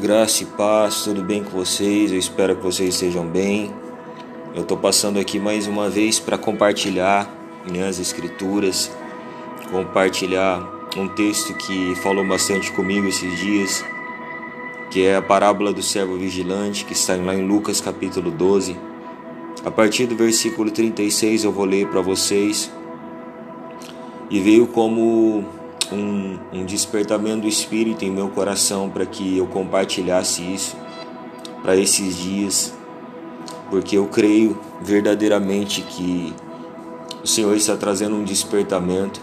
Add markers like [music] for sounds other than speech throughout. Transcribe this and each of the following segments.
Graça e paz, tudo bem com vocês? Eu espero que vocês estejam bem. Eu estou passando aqui mais uma vez para compartilhar né, as escrituras, compartilhar um texto que falou bastante comigo esses dias, que é a parábola do servo vigilante, que está lá em Lucas capítulo 12. A partir do versículo 36 eu vou ler para vocês. E veio como um, um despertamento do Espírito em meu coração para que eu compartilhasse isso para esses dias, porque eu creio verdadeiramente que o Senhor está trazendo um despertamento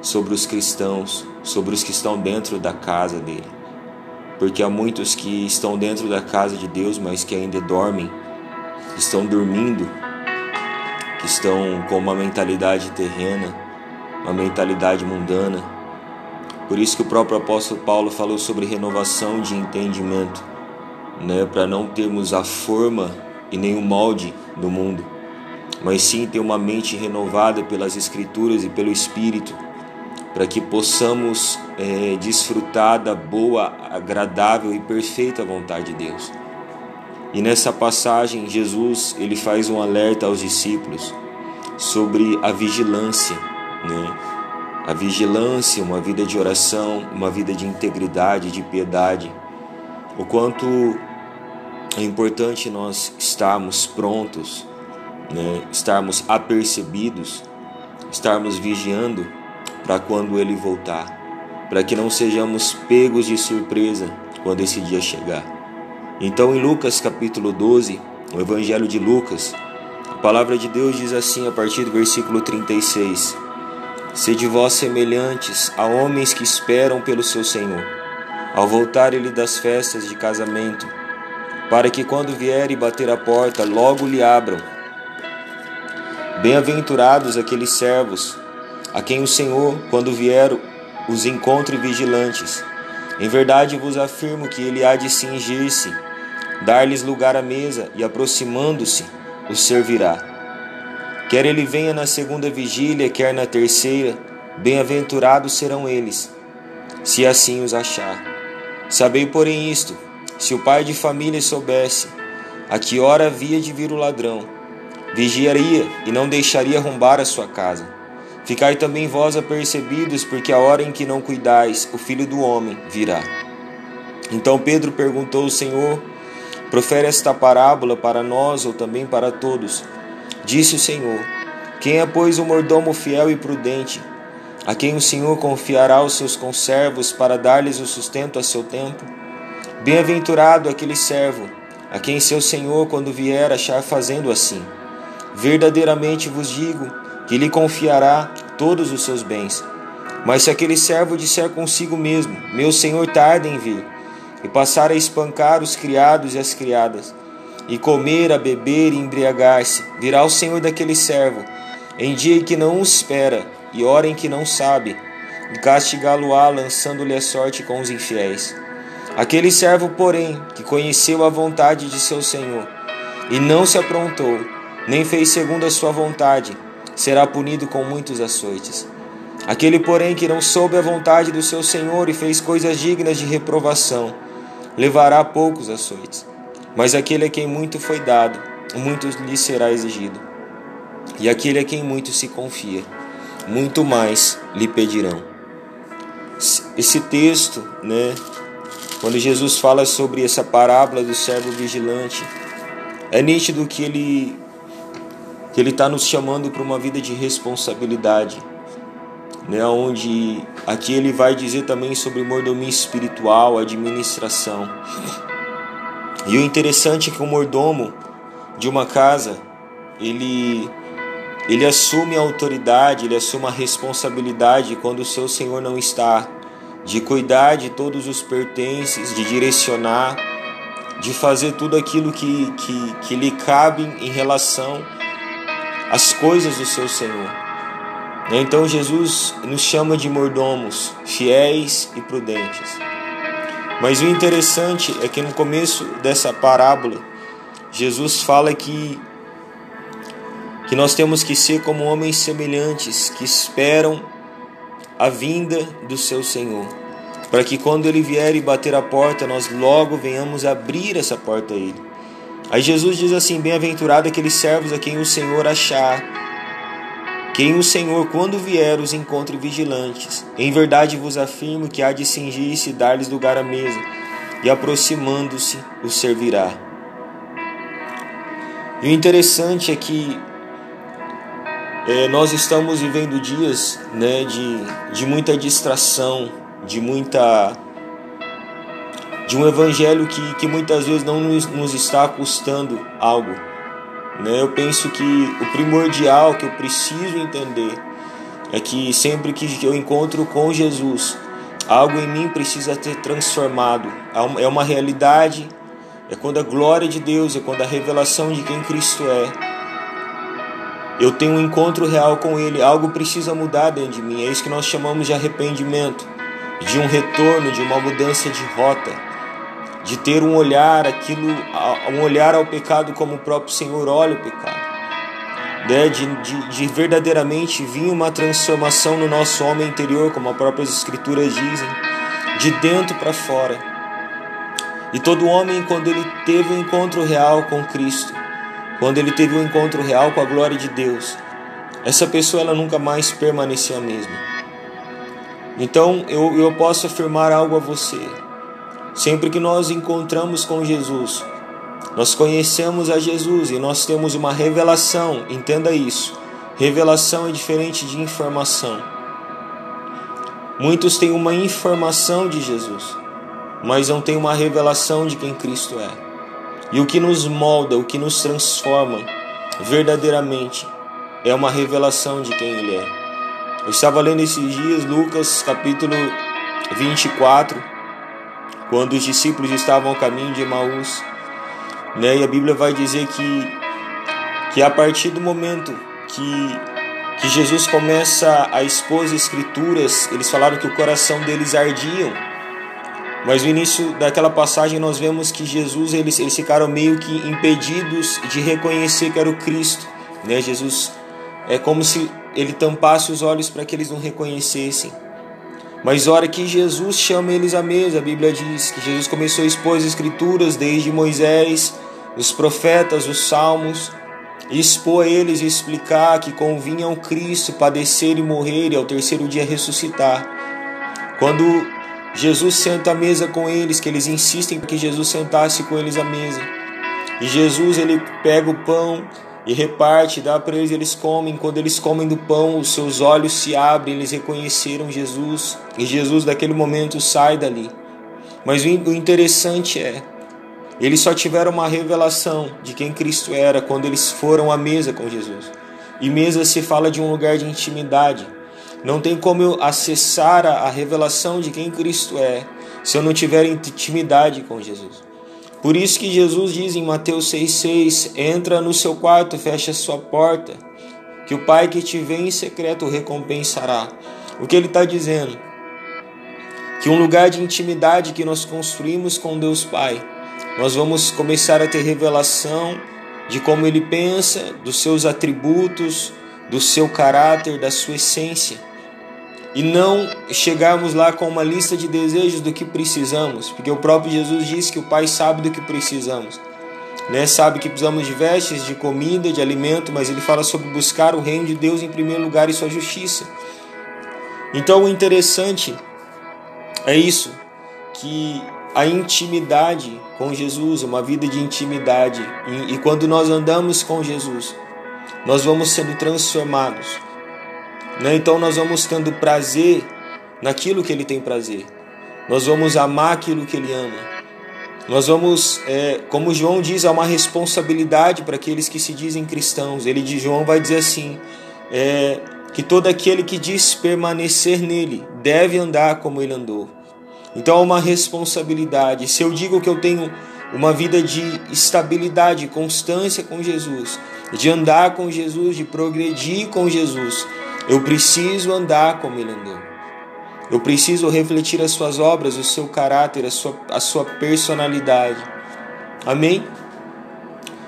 sobre os cristãos, sobre os que estão dentro da casa dele. Porque há muitos que estão dentro da casa de Deus, mas que ainda dormem, estão dormindo, que estão com uma mentalidade terrena, uma mentalidade mundana por isso que o próprio apóstolo Paulo falou sobre renovação de entendimento, né, para não termos a forma e nem o molde do mundo, mas sim ter uma mente renovada pelas escrituras e pelo Espírito, para que possamos é, desfrutar da boa, agradável e perfeita vontade de Deus. E nessa passagem Jesus ele faz um alerta aos discípulos sobre a vigilância, né? A vigilância, uma vida de oração, uma vida de integridade, de piedade. O quanto é importante nós estarmos prontos, né? estarmos apercebidos, estarmos vigiando para quando ele voltar, para que não sejamos pegos de surpresa quando esse dia chegar. Então, em Lucas capítulo 12, o Evangelho de Lucas, a palavra de Deus diz assim a partir do versículo 36. Sede vós semelhantes a homens que esperam pelo seu Senhor, ao voltar ele das festas de casamento, para que quando vier e bater a porta, logo lhe abram. Bem-aventurados aqueles servos, a quem o Senhor, quando vier, os encontre vigilantes. Em verdade vos afirmo que ele há de cingir-se, dar-lhes lugar à mesa e, aproximando-se, os servirá. Quer ele venha na segunda vigília, quer na terceira, bem-aventurados serão eles, se assim os achar. Sabei, porém, isto: se o pai de família soubesse a que hora havia de vir o ladrão, vigiaria e não deixaria arrombar a sua casa. Ficai também vós apercebidos, porque a hora em que não cuidais, o filho do homem virá. Então Pedro perguntou ao Senhor: Profere esta parábola para nós ou também para todos? Disse o Senhor: Quem é, pois, o mordomo fiel e prudente, a quem o Senhor confiará os seus conservos para dar-lhes o sustento a seu tempo? Bem-aventurado aquele servo, a quem seu Senhor, quando vier, achar fazendo assim. Verdadeiramente vos digo que lhe confiará todos os seus bens. Mas se aquele servo disser consigo mesmo: Meu senhor tarda em vir, e passar a espancar os criados e as criadas, e comer, a beber e embriagar-se. Virá o Senhor daquele servo, em dia em que não o espera, e hora em que não sabe, e castigá-lo-á, lançando-lhe a sorte com os infiéis. Aquele servo, porém, que conheceu a vontade de seu Senhor, e não se aprontou, nem fez segundo a sua vontade, será punido com muitos açoites. Aquele, porém, que não soube a vontade do seu Senhor e fez coisas dignas de reprovação, levará poucos açoites. Mas aquele a quem muito foi dado, muito lhe será exigido. E aquele a quem muito se confia, muito mais lhe pedirão. Esse texto, né, quando Jesus fala sobre essa parábola do servo vigilante, é nítido que ele que ele está nos chamando para uma vida de responsabilidade, né, onde aqui ele vai dizer também sobre mordomia espiritual, administração. E o interessante é que o mordomo de uma casa, ele ele assume a autoridade, ele assume a responsabilidade quando o seu senhor não está, de cuidar de todos os pertences, de direcionar, de fazer tudo aquilo que, que, que lhe cabe em relação às coisas do seu senhor. Então Jesus nos chama de mordomos, fiéis e prudentes. Mas o interessante é que no começo dessa parábola, Jesus fala que que nós temos que ser como homens semelhantes que esperam a vinda do seu Senhor. para que quando ele vier e bater a porta, nós logo venhamos abrir essa porta a ele. Aí Jesus diz assim: Bem-aventurado aqueles servos a quem o Senhor achar, quem o Senhor, quando vier, os encontre vigilantes. Em verdade vos afirmo que há de cingir-se e dar-lhes lugar à mesa, e aproximando-se, os servirá. E o interessante é que é, nós estamos vivendo dias né, de, de muita distração, de muita de um evangelho que, que muitas vezes não nos, nos está custando algo. Né? Eu penso que o primordial que eu preciso entender é que sempre que eu encontro com Jesus, algo em mim precisa ter transformado. É uma realidade, é quando a glória de Deus, é quando a revelação de quem Cristo é. Eu tenho um encontro real com Ele, algo precisa mudar dentro de mim. É isso que nós chamamos de arrependimento, de um retorno, de uma mudança de rota de ter um olhar aquilo, um olhar ao pecado como o próprio Senhor olha o pecado, né? de, de, de verdadeiramente vir uma transformação no nosso homem interior, como as próprias Escrituras dizem, de dentro para fora. E todo homem, quando ele teve um encontro real com Cristo, quando ele teve um encontro real com a glória de Deus, essa pessoa ela nunca mais permaneceu a mesma. Então eu, eu posso afirmar algo a você. Sempre que nós encontramos com Jesus, nós conhecemos a Jesus e nós temos uma revelação, entenda isso. Revelação é diferente de informação. Muitos têm uma informação de Jesus, mas não têm uma revelação de quem Cristo é. E o que nos molda, o que nos transforma verdadeiramente é uma revelação de quem Ele é. Eu estava lendo esses dias Lucas capítulo 24 quando os discípulos estavam ao caminho de Emaús. Né? E a Bíblia vai dizer que, que a partir do momento que, que Jesus começa a expor as Escrituras, eles falaram que o coração deles ardiam. Mas no início daquela passagem nós vemos que Jesus, eles, eles ficaram meio que impedidos de reconhecer que era o Cristo. Né? Jesus é como se ele tampasse os olhos para que eles não reconhecessem. Mas hora que Jesus chama eles à mesa, a Bíblia diz que Jesus começou a expor as escrituras desde Moisés, os profetas, os salmos, e expor a eles e explicar que convinha ao Cristo padecer e morrer e ao terceiro dia ressuscitar. Quando Jesus senta à mesa com eles, que eles insistem que Jesus sentasse com eles à mesa. E Jesus ele pega o pão e reparte, dá para eles, eles comem. Quando eles comem do pão, os seus olhos se abrem, eles reconheceram Jesus, e Jesus, daquele momento, sai dali. Mas o interessante é, eles só tiveram uma revelação de quem Cristo era quando eles foram à mesa com Jesus. E mesa se fala de um lugar de intimidade. Não tem como eu acessar a revelação de quem Cristo é se eu não tiver intimidade com Jesus. Por isso que Jesus diz em Mateus 6,6: entra no seu quarto, fecha a sua porta, que o Pai que te vê em secreto o recompensará. O que ele está dizendo? Que um lugar de intimidade que nós construímos com Deus Pai, nós vamos começar a ter revelação de como ele pensa, dos seus atributos, do seu caráter, da sua essência e não chegarmos lá com uma lista de desejos do que precisamos, porque o próprio Jesus disse que o Pai sabe do que precisamos. Né? Sabe que precisamos de vestes, de comida, de alimento, mas ele fala sobre buscar o reino de Deus em primeiro lugar e sua justiça. Então o interessante é isso, que a intimidade com Jesus, uma vida de intimidade, e, e quando nós andamos com Jesus, nós vamos sendo transformados né? Então nós vamos tendo prazer naquilo que Ele tem prazer. Nós vamos amar aquilo que Ele ama. Nós vamos, é, como João diz, há uma responsabilidade para aqueles que se dizem cristãos. Ele de João vai dizer assim: é, que todo aquele que diz permanecer nele deve andar como ele andou. Então há uma responsabilidade. Se eu digo que eu tenho uma vida de estabilidade, constância com Jesus, de andar com Jesus, de progredir com Jesus, eu preciso andar como ele andou. Eu preciso refletir as suas obras, o seu caráter, a sua, a sua personalidade. Amém?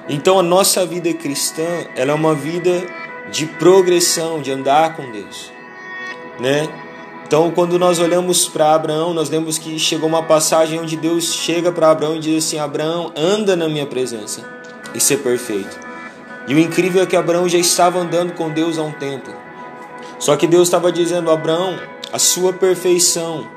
Então a nossa vida cristã, ela é uma vida de progressão, de andar com Deus, né? Então, quando nós olhamos para Abraão, nós lemos que chegou uma passagem onde Deus chega para Abraão e diz assim: Abraão, anda na minha presença e ser perfeito. E o incrível é que Abraão já estava andando com Deus há um tempo. Só que Deus estava dizendo: Abraão, a sua perfeição,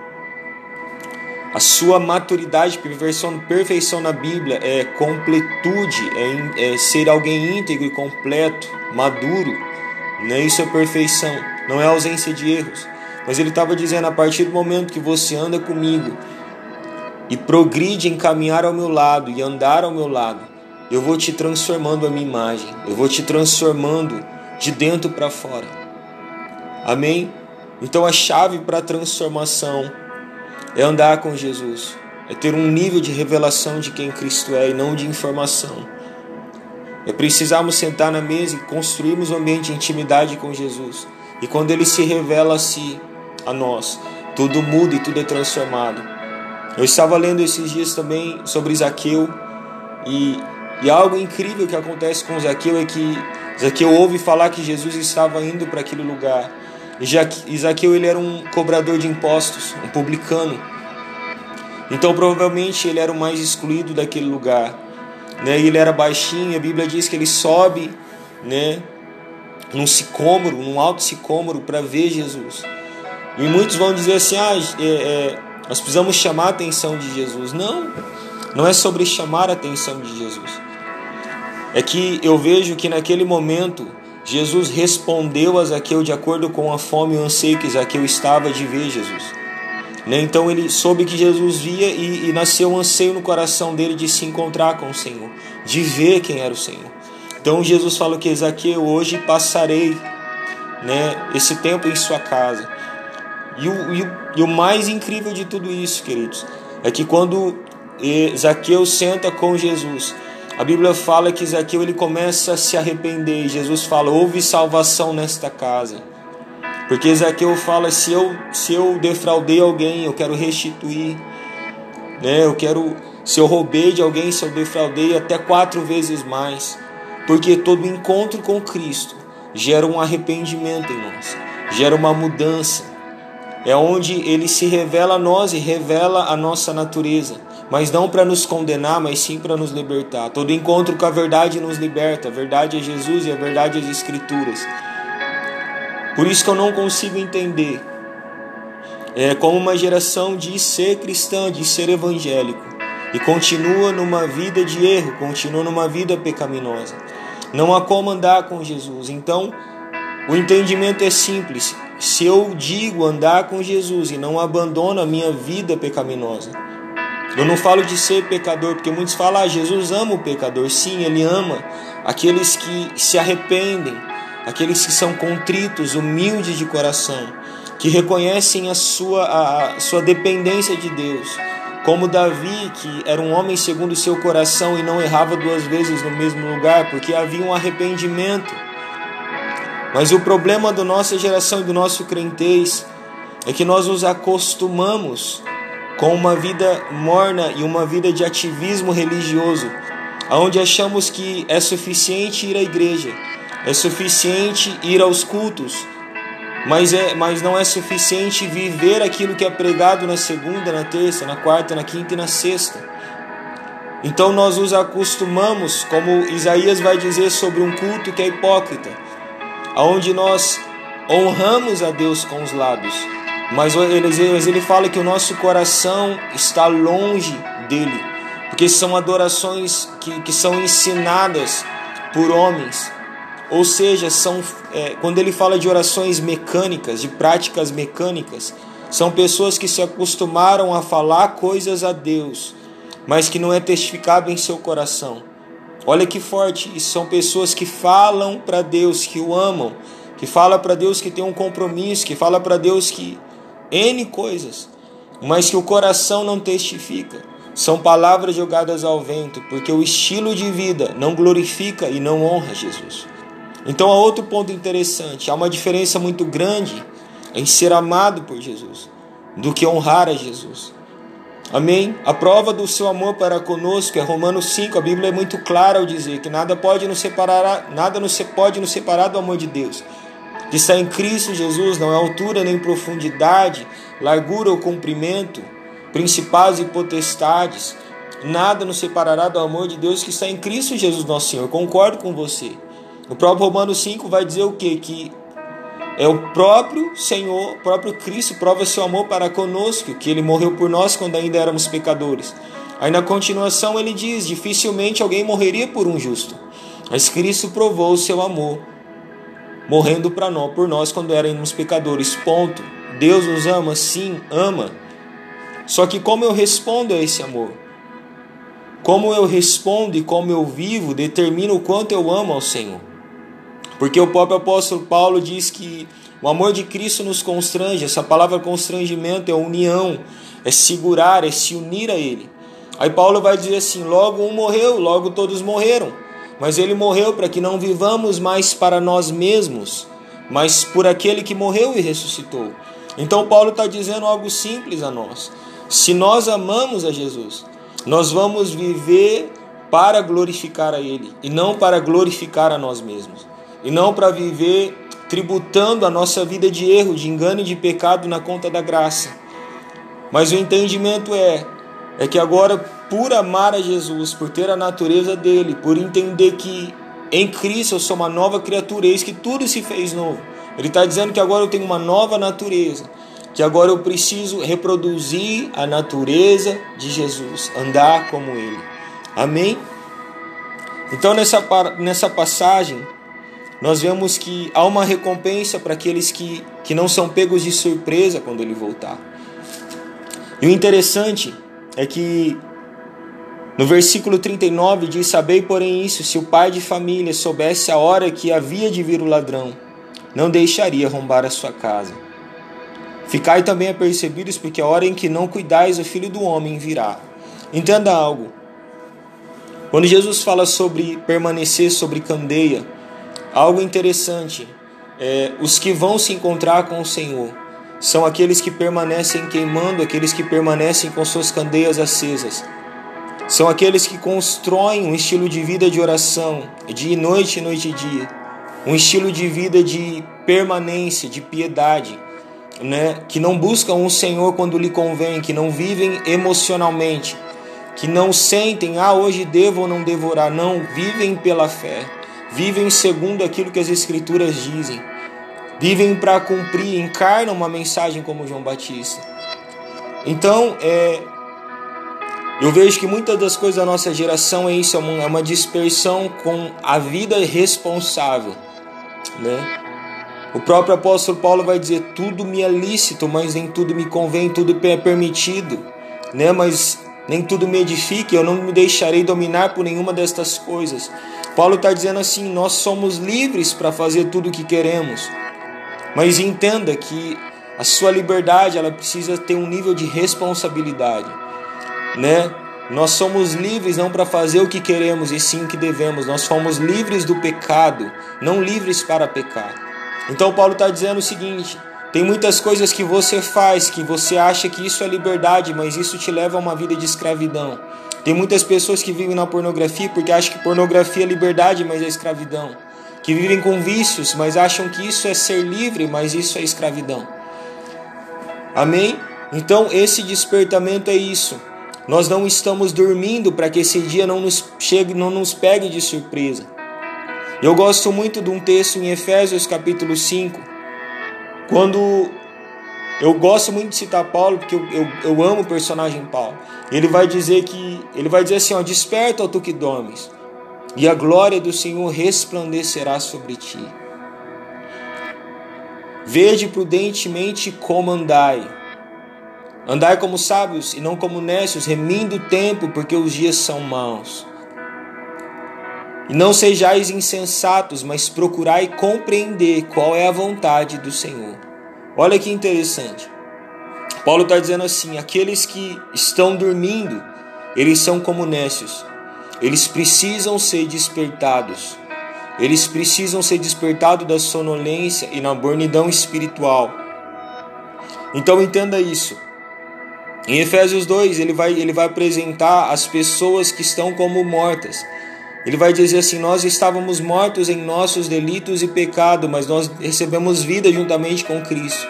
a sua maturidade, perfeição, perfeição na Bíblia é completude, é, é ser alguém íntegro e completo, maduro. Não é isso é perfeição, não é ausência de erros. Mas ele estava dizendo: a partir do momento que você anda comigo e progride em caminhar ao meu lado e andar ao meu lado, eu vou te transformando a minha imagem, eu vou te transformando de dentro para fora. Amém? Então a chave para a transformação é andar com Jesus, é ter um nível de revelação de quem Cristo é e não de informação. É precisarmos sentar na mesa e construirmos um ambiente de intimidade com Jesus. E quando ele se revela a si, a nós, tudo muda e tudo é transformado. Eu estava lendo esses dias também sobre Zaqueu e, e algo incrível que acontece com Zaqueu é que Zaqueu ouve falar que Jesus estava indo para aquele lugar Isaqueu ele era um cobrador de impostos, um publicano. Então provavelmente ele era o mais excluído daquele lugar. Né? Ele era baixinho, a Bíblia diz que ele sobe né, num sicômoro, num alto sicômoro para ver Jesus. E muitos vão dizer assim, ah, é, é, nós precisamos chamar a atenção de Jesus. Não, não é sobre chamar a atenção de Jesus. É que eu vejo que naquele momento Jesus respondeu a Zaqueu de acordo com a fome e o anseio que Zaqueu estava de ver Jesus. Né? Então ele soube que Jesus via e, e nasceu um anseio no coração dele de se encontrar com o Senhor, de ver quem era o Senhor. Então Jesus falou que Zaqueu, hoje passarei né, esse tempo em sua casa. E o, e, o, e o mais incrível de tudo isso, queridos, é que quando eh, Zaqueu senta com Jesus, a Bíblia fala que Zaqueu ele começa a se arrepender. Jesus fala: houve salvação nesta casa. Porque Zaqueu fala: se eu, se eu defraudei alguém, eu quero restituir. Né? Eu quero, se eu roubei de alguém, se eu defraudei, até quatro vezes mais. Porque todo encontro com Cristo gera um arrependimento em nós, gera uma mudança. É onde ele se revela a nós e revela a nossa natureza mas não para nos condenar, mas sim para nos libertar. Todo encontro com a verdade nos liberta. A verdade é Jesus e a verdade é as Escrituras. Por isso que eu não consigo entender é, como uma geração diz ser cristã, diz ser evangélico, e continua numa vida de erro, continua numa vida pecaminosa. Não há como andar com Jesus. Então, o entendimento é simples. Se eu digo andar com Jesus e não abandono a minha vida pecaminosa, eu não falo de ser pecador, porque muitos falam, ah, Jesus ama o pecador. Sim, ele ama aqueles que se arrependem, aqueles que são contritos, humildes de coração, que reconhecem a sua, a, a sua dependência de Deus. Como Davi, que era um homem segundo o seu coração e não errava duas vezes no mesmo lugar, porque havia um arrependimento. Mas o problema da nossa geração e do nosso crentez é que nós nos acostumamos com uma vida morna e uma vida de ativismo religioso, onde achamos que é suficiente ir à igreja, é suficiente ir aos cultos, mas, é, mas não é suficiente viver aquilo que é pregado na segunda, na terça, na quarta, na quinta e na sexta. Então nós nos acostumamos, como Isaías vai dizer sobre um culto que é hipócrita, aonde nós honramos a Deus com os lábios, mas ele fala que o nosso coração está longe dele, porque são adorações que, que são ensinadas por homens. Ou seja, são, é, quando ele fala de orações mecânicas, de práticas mecânicas, são pessoas que se acostumaram a falar coisas a Deus, mas que não é testificado em seu coração. Olha que forte, e são pessoas que falam para Deus que o amam, que fala para Deus que tem um compromisso, que fala para Deus que N coisas, mas que o coração não testifica. São palavras jogadas ao vento, porque o estilo de vida não glorifica e não honra Jesus. Então há outro ponto interessante: há uma diferença muito grande em ser amado por Jesus do que honrar a Jesus. Amém? A prova do seu amor para conosco é Romanos 5. A Bíblia é muito clara ao dizer que nada pode nos separar, nada nos pode nos separar do amor de Deus. Que está em Cristo Jesus não é altura nem profundidade, largura ou comprimento, principados e potestades. Nada nos separará do amor de Deus que está em Cristo Jesus nosso Senhor. Concordo com você. O próprio Romanos 5 vai dizer o quê? Que é o próprio Senhor, o próprio Cristo prova seu amor para conosco, que ele morreu por nós quando ainda éramos pecadores. Aí na continuação ele diz: dificilmente alguém morreria por um justo, mas Cristo provou o seu amor, morrendo para nós, por nós quando éramos pecadores. Ponto. Deus nos ama, sim, ama. Só que como eu respondo a esse amor? Como eu respondo e como eu vivo determina o quanto eu amo ao Senhor. Porque o próprio apóstolo Paulo diz que o amor de Cristo nos constrange. Essa palavra constrangimento é união, é segurar, é se unir a Ele. Aí Paulo vai dizer assim: logo um morreu, logo todos morreram. Mas ele morreu para que não vivamos mais para nós mesmos, mas por aquele que morreu e ressuscitou. Então Paulo está dizendo algo simples a nós. Se nós amamos a Jesus, nós vamos viver para glorificar a Ele e não para glorificar a nós mesmos. E não para viver tributando a nossa vida de erro, de engano e de pecado na conta da graça. Mas o entendimento é é que agora por amar a Jesus, por ter a natureza dele, por entender que em Cristo eu sou uma nova criatura, eis que tudo se fez novo. Ele está dizendo que agora eu tenho uma nova natureza que agora eu preciso reproduzir a natureza de Jesus, andar como Ele. Amém? Então, nessa, nessa passagem, nós vemos que há uma recompensa para aqueles que, que não são pegos de surpresa quando Ele voltar. E o interessante é que no versículo 39 diz: Sabei, porém, isso: se o pai de família soubesse a hora que havia de vir o ladrão, não deixaria arrombar a sua casa. Ficai também apercebidos, porque a hora em que não cuidais, o filho do homem virá. Entenda algo. Quando Jesus fala sobre permanecer sobre candeia, algo interessante é os que vão se encontrar com o Senhor são aqueles que permanecem queimando, aqueles que permanecem com suas candeias acesas. São aqueles que constroem um estilo de vida de oração, de noite, noite e dia. Um estilo de vida de permanência, de piedade né, que não buscam o Senhor quando lhe convém, que não vivem emocionalmente, que não sentem, ah, hoje devo ou não devorar, não, vivem pela fé, vivem segundo aquilo que as Escrituras dizem, vivem para cumprir, encarnam uma mensagem como João Batista. Então, é, eu vejo que muitas das coisas da nossa geração é isso, é uma é dispersão com a vida responsável, né? O próprio apóstolo Paulo vai dizer: tudo me é lícito, mas nem tudo me convém, tudo é permitido, né? Mas nem tudo me edifique, eu não me deixarei dominar por nenhuma destas coisas. Paulo está dizendo assim: nós somos livres para fazer tudo o que queremos, mas entenda que a sua liberdade ela precisa ter um nível de responsabilidade, né? Nós somos livres não para fazer o que queremos e sim o que devemos. Nós somos livres do pecado, não livres para pecar. Então Paulo está dizendo o seguinte: tem muitas coisas que você faz que você acha que isso é liberdade, mas isso te leva a uma vida de escravidão. Tem muitas pessoas que vivem na pornografia porque acham que pornografia é liberdade, mas é escravidão. Que vivem com vícios, mas acham que isso é ser livre, mas isso é escravidão. Amém? Então esse despertamento é isso. Nós não estamos dormindo para que esse dia não nos chegue, não nos pegue de surpresa. Eu gosto muito de um texto em Efésios capítulo 5, quando eu gosto muito de citar Paulo, porque eu, eu, eu amo o personagem Paulo. Ele vai dizer que ele vai dizer assim, ó, desperta, ó tu que dormes, e a glória do Senhor resplandecerá sobre ti. Vede prudentemente como andai. Andai como sábios e não como necios, remindo o tempo, porque os dias são maus. E não sejais insensatos, mas procurai compreender qual é a vontade do Senhor. Olha que interessante. Paulo está dizendo assim: aqueles que estão dormindo, eles são como nécios. Eles precisam ser despertados. Eles precisam ser despertados da sonolência e na bornidão espiritual. Então entenda isso. Em Efésios 2, ele vai, ele vai apresentar as pessoas que estão como mortas Ele vai dizer assim: Nós estávamos mortos em nossos delitos e pecado, mas nós recebemos vida juntamente com Cristo.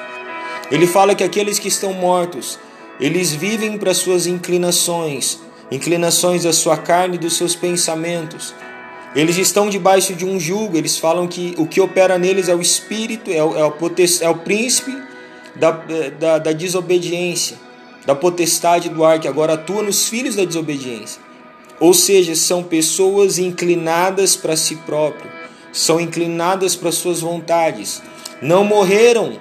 Ele fala que aqueles que estão mortos, eles vivem para suas inclinações, inclinações da sua carne e dos seus pensamentos. Eles estão debaixo de um jugo, eles falam que o que opera neles é o espírito, é o, é o, é o príncipe da, da, da desobediência, da potestade do ar, que agora atua nos filhos da desobediência. Ou seja, são pessoas inclinadas para si próprio, são inclinadas para suas vontades. Não morreram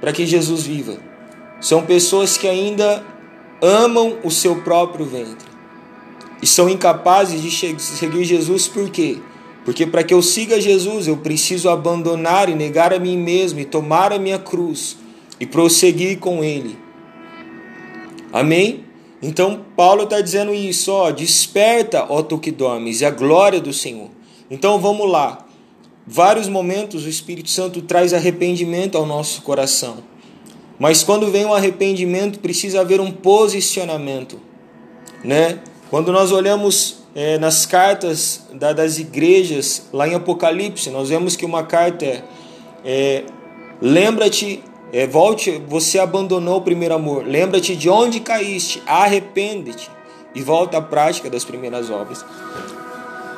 para que Jesus viva. São pessoas que ainda amam o seu próprio ventre e são incapazes de seguir Jesus por quê? Porque para que eu siga Jesus, eu preciso abandonar e negar a mim mesmo e tomar a minha cruz e prosseguir com Ele. Amém? Então Paulo está dizendo isso, ó, desperta, ó tu que dormes, e a glória do Senhor. Então vamos lá. Vários momentos o Espírito Santo traz arrependimento ao nosso coração. Mas quando vem um arrependimento, precisa haver um posicionamento, né? Quando nós olhamos é, nas cartas da, das igrejas, lá em Apocalipse, nós vemos que uma carta é, é lembra-te, é, volte, você abandonou o primeiro amor, lembra-te de onde caíste, arrepende-te e volta à prática das primeiras obras.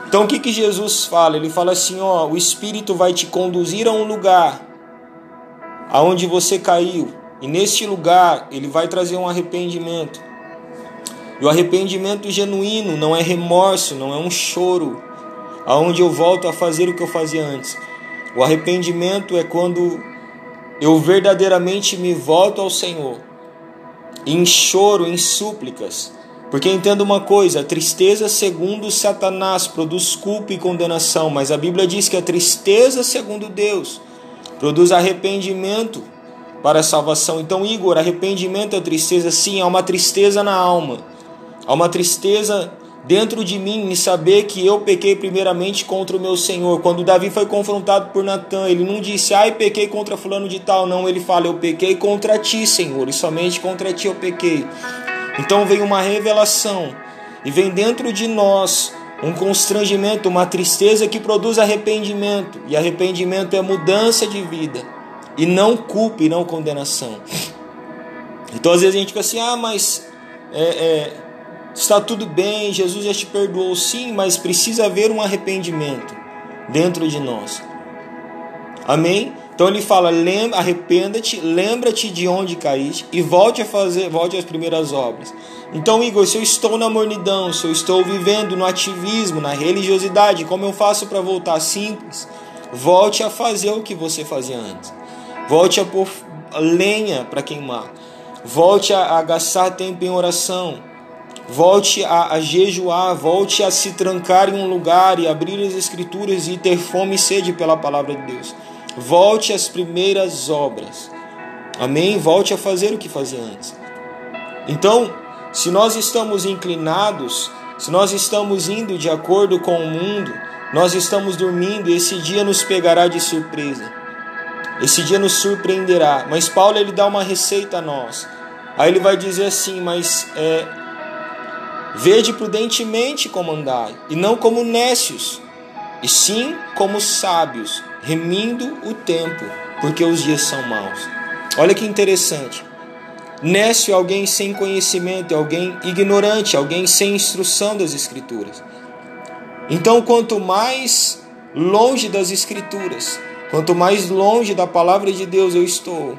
Então o que, que Jesus fala? Ele fala assim: ó, o Espírito vai te conduzir a um lugar aonde você caiu, e neste lugar ele vai trazer um arrependimento. E o arrependimento genuíno não é remorso, não é um choro, aonde eu volto a fazer o que eu fazia antes. O arrependimento é quando eu verdadeiramente me volto ao Senhor, em choro, em súplicas. Porque entenda uma coisa: a tristeza, segundo Satanás, produz culpa e condenação, mas a Bíblia diz que a tristeza, segundo Deus, produz arrependimento para a salvação. Então, Igor, arrependimento é tristeza? Sim, há uma tristeza na alma Há uma tristeza dentro de mim em saber que eu pequei primeiramente contra o meu Senhor. Quando Davi foi confrontado por Natan, ele não disse, ai, pequei contra fulano de tal, não. Ele fala, eu pequei contra ti, Senhor, e somente contra ti eu pequei. Então vem uma revelação e vem dentro de nós um constrangimento, uma tristeza que produz arrependimento. E arrependimento é mudança de vida e não culpa e não condenação. Então às vezes a gente fica assim, ah, mas é, é, Está tudo bem, Jesus já te perdoou, sim, mas precisa haver um arrependimento dentro de nós. Amém? Então ele fala: arrependa-te, lembra-te de onde caíste e volte a fazer, volte às primeiras obras. Então, Igor, se eu estou na mornidão, se eu estou vivendo no ativismo, na religiosidade, como eu faço para voltar simples? Volte a fazer o que você fazia antes. Volte a pôr lenha para queimar. Volte a, a gastar tempo em oração volte a, a, jejuar, volte a se trancar em um lugar e abrir as Escrituras e ter fome e sede pela palavra de Deus. Volte às primeiras obras. Amém? Volte a fazer o que fazia antes. Então, se nós estamos inclinados, se nós estamos indo de acordo com o mundo, nós estamos dormindo esse dia nos pegará de surpresa. Esse dia nos surpreenderá. Mas Paulo ele dá uma receita a nós. Aí ele vai dizer assim, mas é, Vede prudentemente como andai, e não como nécios, e sim como sábios, remindo o tempo, porque os dias são maus. Olha que interessante. Nécio é alguém sem conhecimento, é alguém ignorante, é alguém sem instrução das Escrituras. Então, quanto mais longe das Escrituras, quanto mais longe da palavra de Deus eu estou,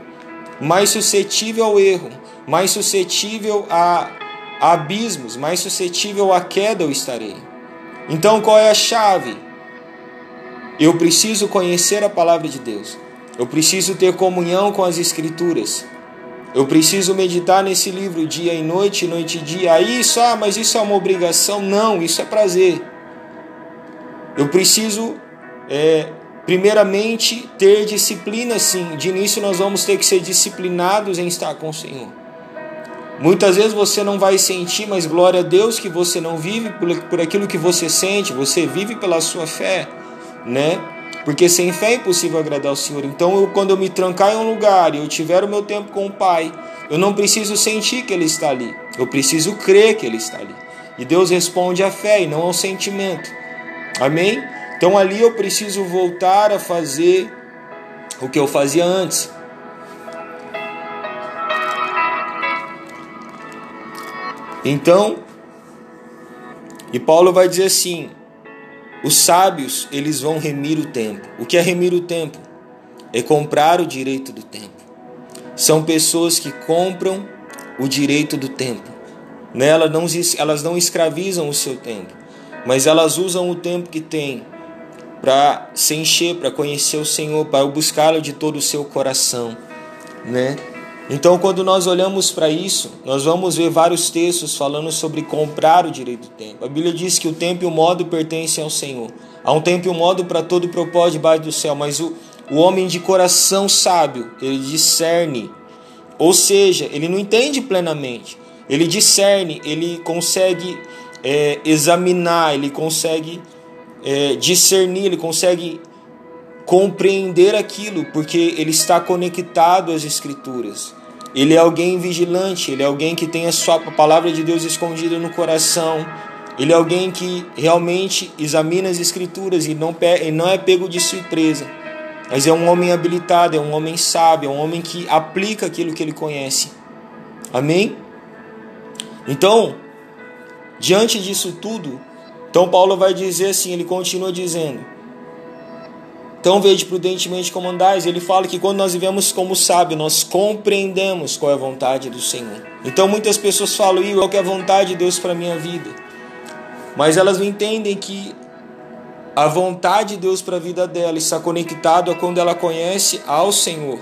mais suscetível ao erro, mais suscetível a abismos, mais suscetível à queda eu estarei. Então qual é a chave? Eu preciso conhecer a palavra de Deus. Eu preciso ter comunhão com as Escrituras. Eu preciso meditar nesse livro dia e noite, noite e dia. Aí isso, ah, mas isso é uma obrigação? Não, isso é prazer. Eu preciso, é, primeiramente, ter disciplina, sim. De início, nós vamos ter que ser disciplinados em estar com o Senhor. Muitas vezes você não vai sentir, mas glória a Deus que você não vive por, por aquilo que você sente, você vive pela sua fé, né? Porque sem fé é impossível agradar ao Senhor. Então, eu, quando eu me trancar em um lugar e eu tiver o meu tempo com o Pai, eu não preciso sentir que Ele está ali, eu preciso crer que Ele está ali. E Deus responde à fé e não ao sentimento. Amém? Então ali eu preciso voltar a fazer o que eu fazia antes. Então, e Paulo vai dizer assim: os sábios, eles vão remir o tempo. O que é remir o tempo? É comprar o direito do tempo. São pessoas que compram o direito do tempo. Né? Elas, não, elas não escravizam o seu tempo, mas elas usam o tempo que têm para se encher, para conhecer o Senhor, para buscá-lo de todo o seu coração, né? Então, quando nós olhamos para isso, nós vamos ver vários textos falando sobre comprar o direito do tempo. A Bíblia diz que o tempo e o modo pertencem ao Senhor. Há um tempo e um modo para todo propósito debaixo do céu, mas o, o homem de coração sábio, ele discerne, ou seja, ele não entende plenamente, ele discerne, ele consegue é, examinar, ele consegue é, discernir, ele consegue compreender aquilo, porque ele está conectado às Escrituras. Ele é alguém vigilante, ele é alguém que tem a sua palavra de Deus escondida no coração. Ele é alguém que realmente examina as Escrituras e não, e não é pego de surpresa. Mas é um homem habilitado, é um homem sábio, é um homem que aplica aquilo que ele conhece. Amém? Então, diante disso tudo, então Paulo vai dizer assim, ele continua dizendo: então veja prudentemente como andais. Ele fala que quando nós vivemos como sábio, nós compreendemos qual é a vontade do Senhor. Então muitas pessoas falam, e qual é a vontade de Deus para a minha vida? Mas elas não entendem que a vontade de Deus para a vida dela está conectado a quando ela conhece ao Senhor.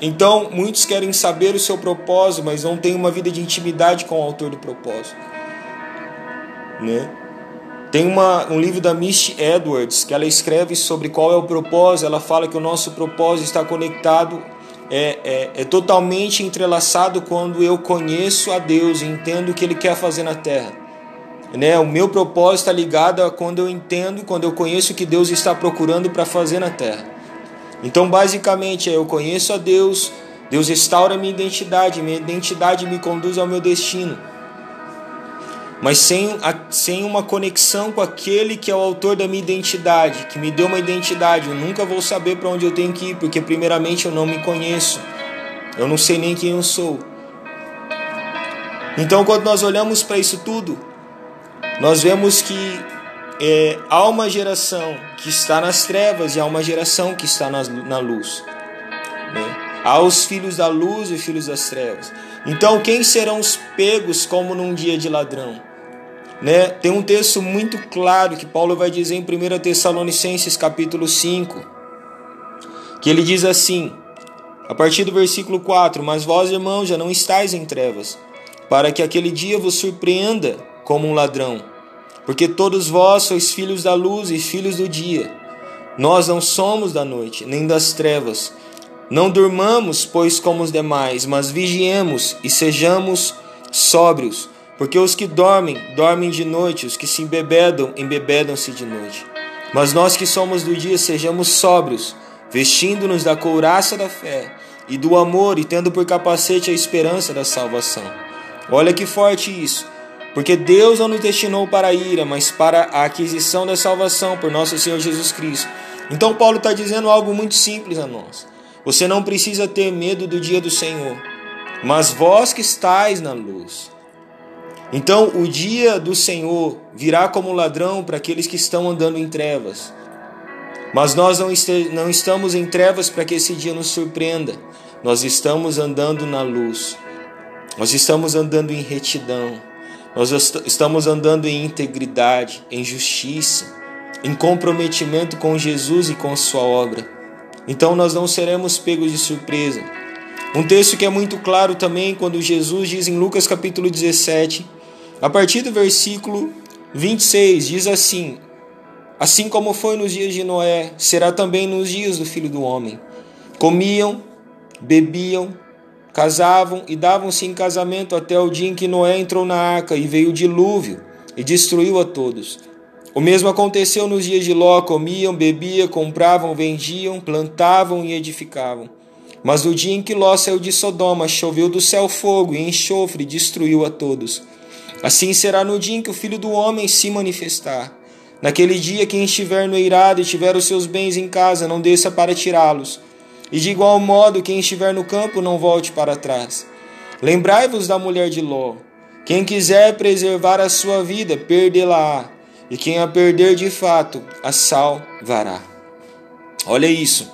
Então, muitos querem saber o seu propósito, mas não têm uma vida de intimidade com o autor do propósito. Né? Tem uma, um livro da Misty Edwards que ela escreve sobre qual é o propósito. Ela fala que o nosso propósito está conectado, é, é, é totalmente entrelaçado quando eu conheço a Deus e entendo o que Ele quer fazer na terra. Né? O meu propósito está ligado a quando eu entendo, quando eu conheço o que Deus está procurando para fazer na terra. Então, basicamente, é eu conheço a Deus, Deus restaura minha identidade, minha identidade me conduz ao meu destino mas sem, a, sem uma conexão com aquele que é o autor da minha identidade, que me deu uma identidade. Eu nunca vou saber para onde eu tenho que ir, porque, primeiramente, eu não me conheço, eu não sei nem quem eu sou. Então, quando nós olhamos para isso tudo, nós vemos que é, há uma geração que está nas trevas e há uma geração que está na luz. Né? Há os filhos da luz e filhos das trevas. Então, quem serão os pegos como num dia de ladrão? Né? Tem um texto muito claro que Paulo vai dizer em 1 Tessalonicenses capítulo 5, que ele diz assim, a partir do versículo 4: Mas vós, irmãos, já não estáis em trevas, para que aquele dia vos surpreenda como um ladrão. Porque todos vós sois filhos da luz e filhos do dia. Nós não somos da noite, nem das trevas. Não durmamos, pois, como os demais, mas vigiemos e sejamos sóbrios. Porque os que dormem, dormem de noite, os que se embebedam, embebedam-se de noite. Mas nós que somos do dia, sejamos sóbrios, vestindo-nos da couraça da fé e do amor e tendo por capacete a esperança da salvação. Olha que forte isso. Porque Deus não nos destinou para a ira, mas para a aquisição da salvação por nosso Senhor Jesus Cristo. Então, Paulo está dizendo algo muito simples a nós. Você não precisa ter medo do dia do Senhor, mas vós que estáis na luz, então, o dia do Senhor virá como ladrão para aqueles que estão andando em trevas. Mas nós não, não estamos em trevas para que esse dia nos surpreenda. Nós estamos andando na luz. Nós estamos andando em retidão. Nós estamos andando em integridade, em justiça, em comprometimento com Jesus e com Sua obra. Então nós não seremos pegos de surpresa. Um texto que é muito claro também quando Jesus diz em Lucas capítulo 17 a partir do versículo 26, diz assim: Assim como foi nos dias de Noé, será também nos dias do filho do homem. Comiam, bebiam, casavam e davam-se em casamento até o dia em que Noé entrou na arca e veio o dilúvio e destruiu a todos. O mesmo aconteceu nos dias de Ló: comiam, bebiam, compravam, vendiam, plantavam e edificavam. Mas no dia em que Ló saiu de Sodoma, choveu do céu fogo e enxofre e destruiu a todos. Assim será no dia em que o Filho do Homem se manifestar. Naquele dia, quem estiver no eirado e tiver os seus bens em casa, não desça para tirá-los. E de igual modo, quem estiver no campo, não volte para trás. Lembrai-vos da mulher de Ló. Quem quiser preservar a sua vida, perdê-la-á. E quem a perder de fato, a salvará. Olha isso.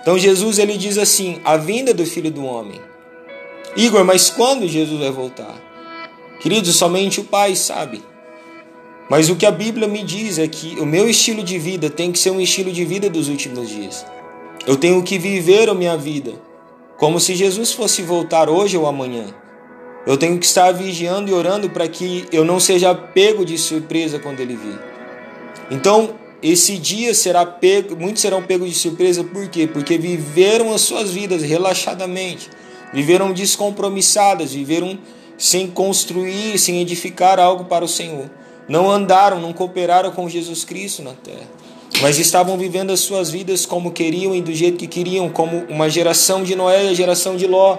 Então Jesus ele diz assim: a vinda do Filho do Homem. Igor, mas quando Jesus vai voltar? Queridos, somente o Pai sabe. Mas o que a Bíblia me diz é que o meu estilo de vida tem que ser um estilo de vida dos últimos dias. Eu tenho que viver a minha vida como se Jesus fosse voltar hoje ou amanhã. Eu tenho que estar vigiando e orando para que eu não seja pego de surpresa quando ele vir. Então, esse dia será pego, muitos serão pegos de surpresa, por quê? Porque viveram as suas vidas relaxadamente, viveram descompromissadas, viveram sem construir, sem edificar algo para o Senhor não andaram, não cooperaram com Jesus Cristo na terra, mas estavam vivendo as suas vidas como queriam e do jeito que queriam, como uma geração de Noé e a geração de Ló.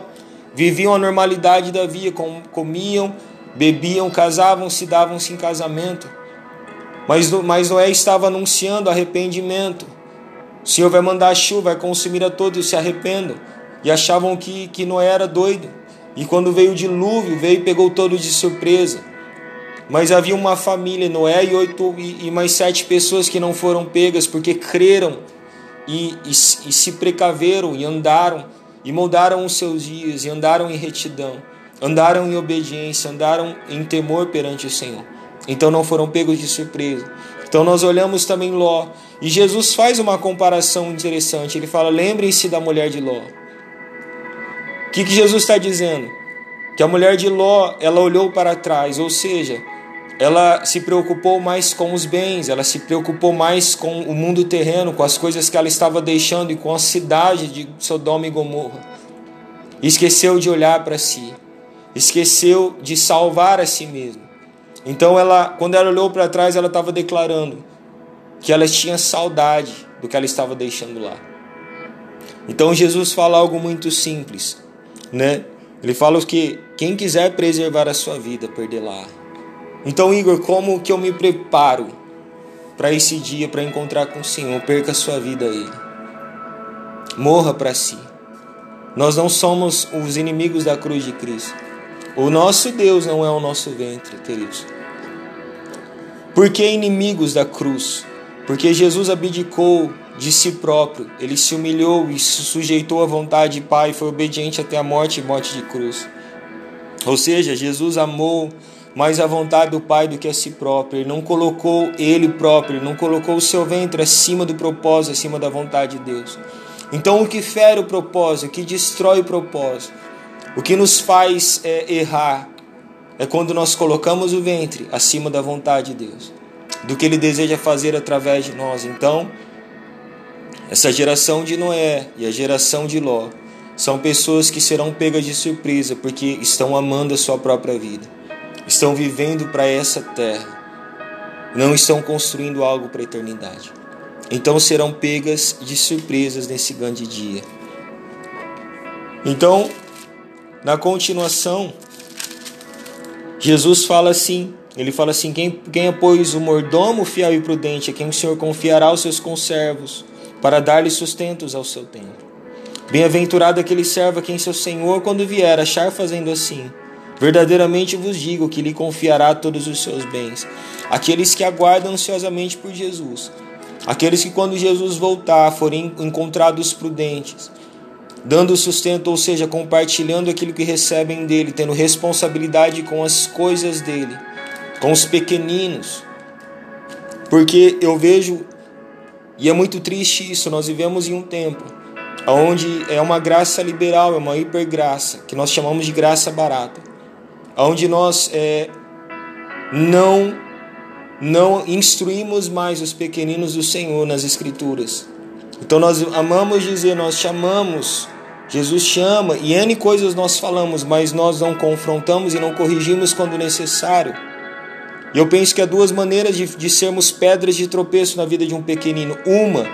Viviam a normalidade da vida, comiam, bebiam, casavam, se davam-se em casamento. Mas, mas Noé estava anunciando arrependimento. O Senhor vai mandar chuva, vai consumir a todos, se arrependam. E achavam que, que Noé era doido. E quando veio o dilúvio, veio e pegou todos de surpresa. Mas havia uma família, Noé e, oito, e, mais sete pessoas que não foram pegas porque creram e, e, e se precaveram e andaram e moldaram os seus dias e andaram em retidão, andaram em obediência, andaram em temor perante o Senhor. Então não foram pegos de surpresa. Então nós olhamos também Ló e Jesus faz uma comparação interessante. Ele fala: lembrem-se da mulher de Ló. O que, que Jesus está dizendo? Que a mulher de Ló ela olhou para trás, ou seja, ela se preocupou mais com os bens, ela se preocupou mais com o mundo terreno, com as coisas que ela estava deixando e com a cidade de Sodoma e Gomorra. Esqueceu de olhar para si, esqueceu de salvar a si mesma. Então ela, quando ela olhou para trás, ela estava declarando que ela tinha saudade do que ela estava deixando lá. Então Jesus fala algo muito simples, né? Ele fala que quem quiser preservar a sua vida, perdê-la. Então, Igor, como que eu me preparo para esse dia, para encontrar com o Senhor? Perca a sua vida a Ele. Morra para si. Nós não somos os inimigos da cruz de Cristo. O nosso Deus não é o nosso ventre, queridos. Por que inimigos da cruz? Porque Jesus abdicou de si próprio, ele se humilhou e se sujeitou à vontade de Pai, foi obediente até a morte e morte de cruz. Ou seja, Jesus amou mais a vontade do Pai do que a si próprio. Ele não colocou ele próprio, não colocou o seu ventre acima do propósito, acima da vontade de Deus. Então, o que fere o propósito, o que destrói o propósito, o que nos faz é, errar, é quando nós colocamos o ventre acima da vontade de Deus, do que Ele deseja fazer através de nós. Então, essa geração de Noé e a geração de Ló são pessoas que serão pegas de surpresa porque estão amando a sua própria vida estão vivendo para essa terra, não estão construindo algo para a eternidade. Então serão pegas de surpresas nesse grande dia. Então, na continuação, Jesus fala assim: ele fala assim: quem, quem é, pois, o mordomo fiel e prudente, a quem o Senhor confiará os seus conservos, para dar-lhe sustentos ao seu tempo. Bem-aventurado aquele servo a quem seu Senhor, quando vier, achar fazendo assim. Verdadeiramente vos digo que lhe confiará todos os seus bens. Aqueles que aguardam ansiosamente por Jesus, aqueles que quando Jesus voltar forem encontrados prudentes, dando sustento, ou seja, compartilhando aquilo que recebem dele, tendo responsabilidade com as coisas dele, com os pequeninos. Porque eu vejo, e é muito triste isso, nós vivemos em um tempo onde é uma graça liberal, é uma hipergraça, que nós chamamos de graça barata onde nós é, não não instruímos mais os pequeninos do Senhor nas Escrituras. Então nós amamos dizer, nós chamamos, Jesus chama, e N coisas nós falamos, mas nós não confrontamos e não corrigimos quando necessário. E eu penso que há duas maneiras de, de sermos pedras de tropeço na vida de um pequenino. Uma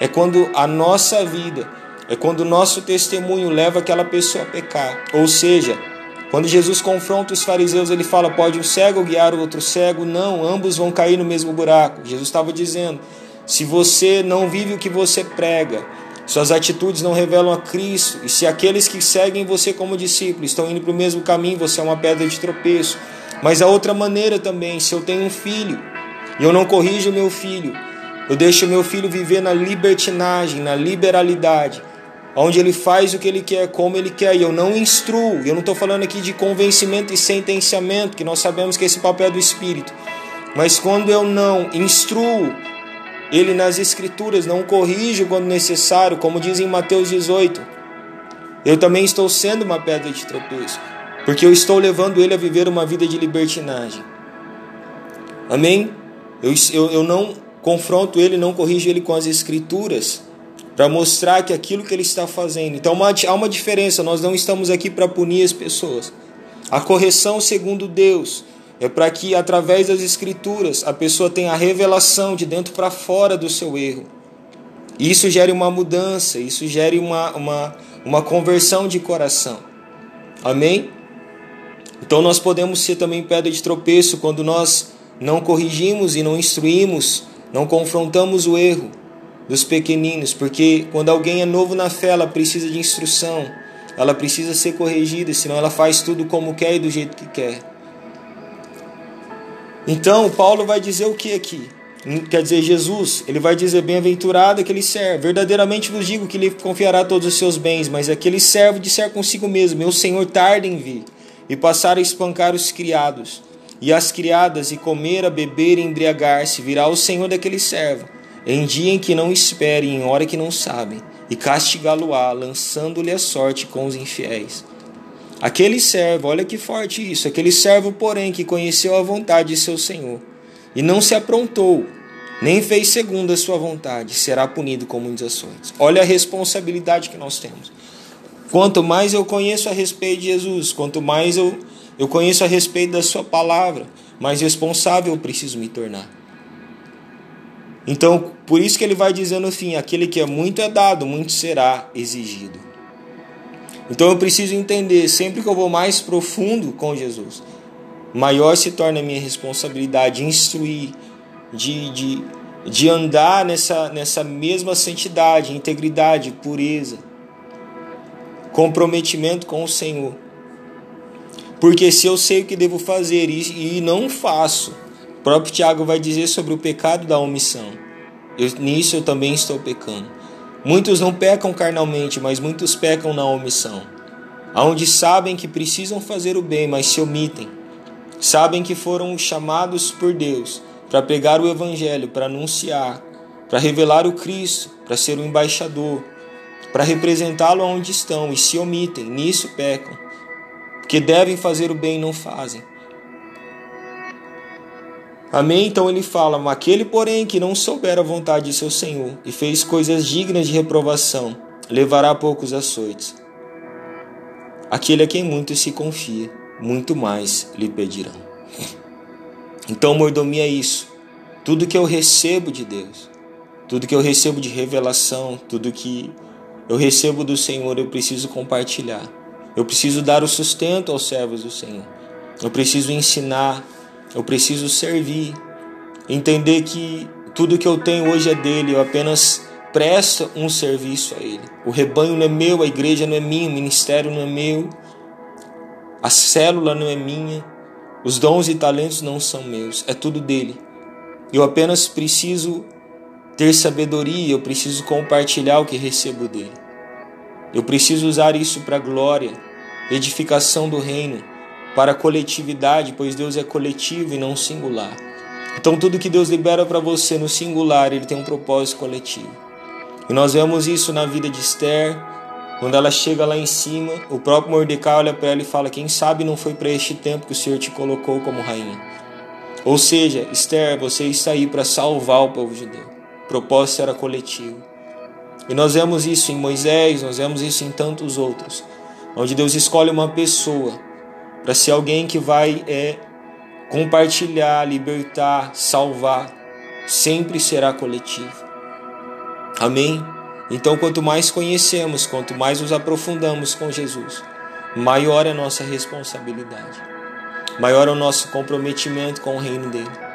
é quando a nossa vida, é quando o nosso testemunho leva aquela pessoa a pecar. Ou seja, Quando Jesus confronta os fariseus, ele fala: pode um cego guiar o outro cego? Não, ambos vão cair no mesmo buraco. Jesus estava dizendo: se você não vive o que você prega, suas atitudes não revelam a Cristo, e se aqueles que seguem você como discípulo estão indo para o mesmo caminho, você é uma pedra de tropeço. Mas a outra maneira também, se eu tenho um filho e eu não corrijo meu filho, eu deixo meu filho viver na libertinagem, na liberalidade, onde ele faz o que ele quer, como ele quer, e eu não instruo. Eu não estou falando aqui de convencimento e sentenciamento, que nós sabemos que esse papel é do Espírito. Mas quando eu não instruo ele nas Escrituras, não corrijo quando necessário, como diz em Mateus 18, eu também estou sendo uma pedra de tropeço, porque eu estou levando ele a viver uma vida de libertinagem. Amém? Eu, eu, eu não confronto ele, não corrijo ele com as Escrituras para mostrar que aquilo que ele está fazendo. Então uma, há uma diferença, nós não estamos aqui para punir as pessoas. A correção segundo Deus é para que através das escrituras a pessoa tenha a revelação de dentro para fora do seu erro. Isso gere uma mudança, isso gere uma, uma, uma conversão de coração. Amém? Então nós podemos ser também pedra de tropeço quando nós não corrigimos e não instruímos, não confrontamos o erro dos pequeninos, porque quando alguém é novo na fé, ela precisa de instrução, ela precisa ser corrigida, senão ela faz tudo como quer e do jeito que quer. Então, Paulo vai dizer o que aqui? Quer dizer, Jesus, ele vai dizer: Bem-aventurado aquele servo. Verdadeiramente vos digo que lhe confiará todos os seus bens, mas aquele servo disser consigo mesmo: Meu senhor tarda em vir, e passar a espancar os criados, e as criadas, e comer, a beber e embriagar-se, virá o senhor daquele servo em dia em que não esperem, em hora que não sabem, e castigá-lo-á, lançando-lhe a sorte com os infiéis. Aquele servo, olha que forte isso, aquele servo, porém, que conheceu a vontade de seu senhor, e não se aprontou, nem fez segundo a sua vontade, será punido com muitas ações. Olha a responsabilidade que nós temos. Quanto mais eu conheço a respeito de Jesus, quanto mais eu, eu conheço a respeito da sua palavra, mais responsável eu preciso me tornar. Então, por isso que ele vai dizendo assim: aquele que é muito é dado, muito será exigido. Então eu preciso entender, sempre que eu vou mais profundo com Jesus, maior se torna a minha responsabilidade de instruir, de, de, de andar nessa, nessa mesma santidade, integridade, pureza, comprometimento com o Senhor. Porque se eu sei o que devo fazer e, não faço, o próprio Tiago vai dizer sobre o pecado da omissão. Eu, nisso eu também estou pecando. Muitos não pecam carnalmente, mas muitos pecam na omissão. Aonde sabem que precisam fazer o bem, mas se omitem. Sabem que foram chamados por Deus para pegar o evangelho, para anunciar, para revelar o Cristo, para ser o embaixador, para representá-lo onde estão e se omitem, nisso pecam. Porque devem fazer o bem e não fazem. Amém? Então ele fala: Aquele, porém, que não souber a vontade de seu Senhor e fez coisas dignas de reprovação, levará poucos açoites. Aquele a quem muito se confia, muito mais lhe pedirão. [laughs] Então, mordomia é isso. Tudo que eu recebo de Deus, tudo que eu recebo de revelação, tudo que eu recebo do Senhor, eu preciso compartilhar. Eu preciso dar o sustento aos servos do Senhor. Eu preciso ensinar eu preciso servir, entender que tudo que eu tenho hoje é dele, eu apenas presto um serviço a ele. O rebanho não é meu, a igreja não é minha, o ministério não é meu, a célula não é minha, os dons e talentos não são meus, é tudo dele. Eu apenas preciso ter sabedoria, eu preciso compartilhar o que recebo dele. Eu preciso usar isso para glória, edificação do reino para a coletividade, pois Deus é coletivo e não singular. Então tudo que Deus libera para você no singular, ele tem um propósito coletivo. E nós vemos isso na vida de Esther, quando ela chega lá em cima, o próprio Mordecai olha para ela e fala: "Quem sabe não foi para este tempo que o Senhor te colocou como rainha?" Ou seja, Esther, você está aí para salvar o povo judeu. O propósito era coletivo. E nós vemos isso em Moisés, nós vemos isso em tantos outros, onde Deus escolhe uma pessoa para ser alguém que vai é, compartilhar, libertar, salvar, sempre será coletivo. Amém? Então, quanto mais conhecemos, quanto mais nos aprofundamos com Jesus, maior é a nossa responsabilidade, maior é o nosso comprometimento com o reino dele.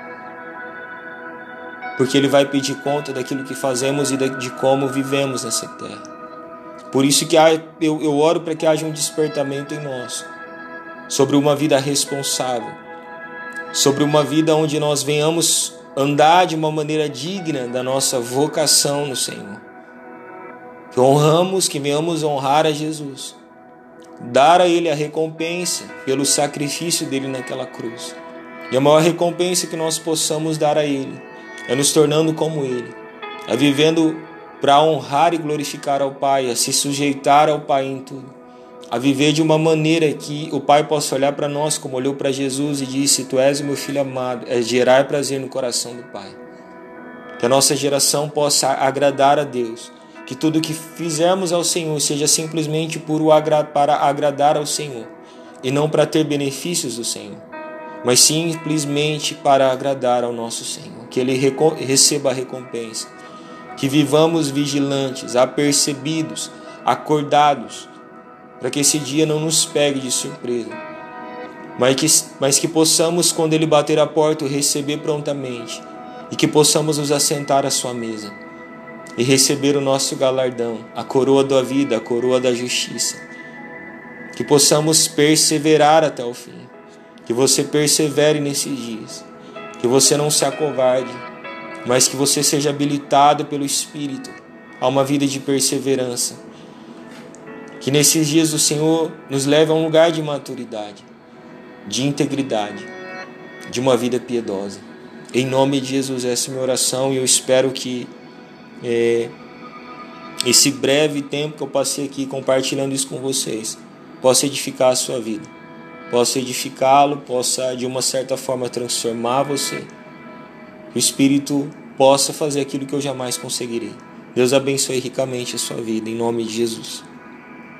Porque ele vai pedir conta daquilo que fazemos e de como vivemos nessa terra. Por isso que eu, oro para que haja um despertamento em nós sobre uma vida responsável, sobre uma vida onde nós venhamos andar de uma maneira digna da nossa vocação no Senhor. Que honramos, que venhamos honrar a Jesus, dar a Ele a recompensa pelo sacrifício dele naquela cruz. E a maior recompensa que nós possamos dar a Ele é nos tornando como Ele, é vivendo para honrar e glorificar ao Pai, a se sujeitar ao Pai em tudo. A viver de uma maneira que o Pai possa olhar para nós como olhou para Jesus e disse: Tu és meu filho amado, é gerar prazer no coração do Pai. Que a nossa geração possa agradar a Deus, que tudo que fizermos ao Senhor seja simplesmente por para agradar ao Senhor e não para ter benefícios do Senhor, mas simplesmente para agradar ao nosso Senhor, que Ele receba a recompensa, que vivamos vigilantes, apercebidos, acordados para que esse dia não nos pegue de surpresa, mas que, mas que possamos, quando Ele bater a porta, o receber prontamente. E que possamos nos assentar à Sua mesa e receber o nosso galardão, a coroa da vida, a coroa da justiça. Que possamos perseverar até o fim, que você persevere nesses dias, que você não se acovarde, mas que você seja habilitado pelo Espírito a uma vida de perseverança. Que nesses dias o Senhor nos leve a um lugar de maturidade, de integridade, de uma vida piedosa. Em nome de Jesus, essa é a minha oração e eu espero que é, esse breve tempo que eu passei aqui compartilhando isso com vocês possa edificar a sua vida, possa edificá-lo, possa de uma certa forma transformar você. O Espírito possa fazer aquilo que eu jamais conseguirei. Deus abençoe ricamente a sua vida, em nome de Jesus.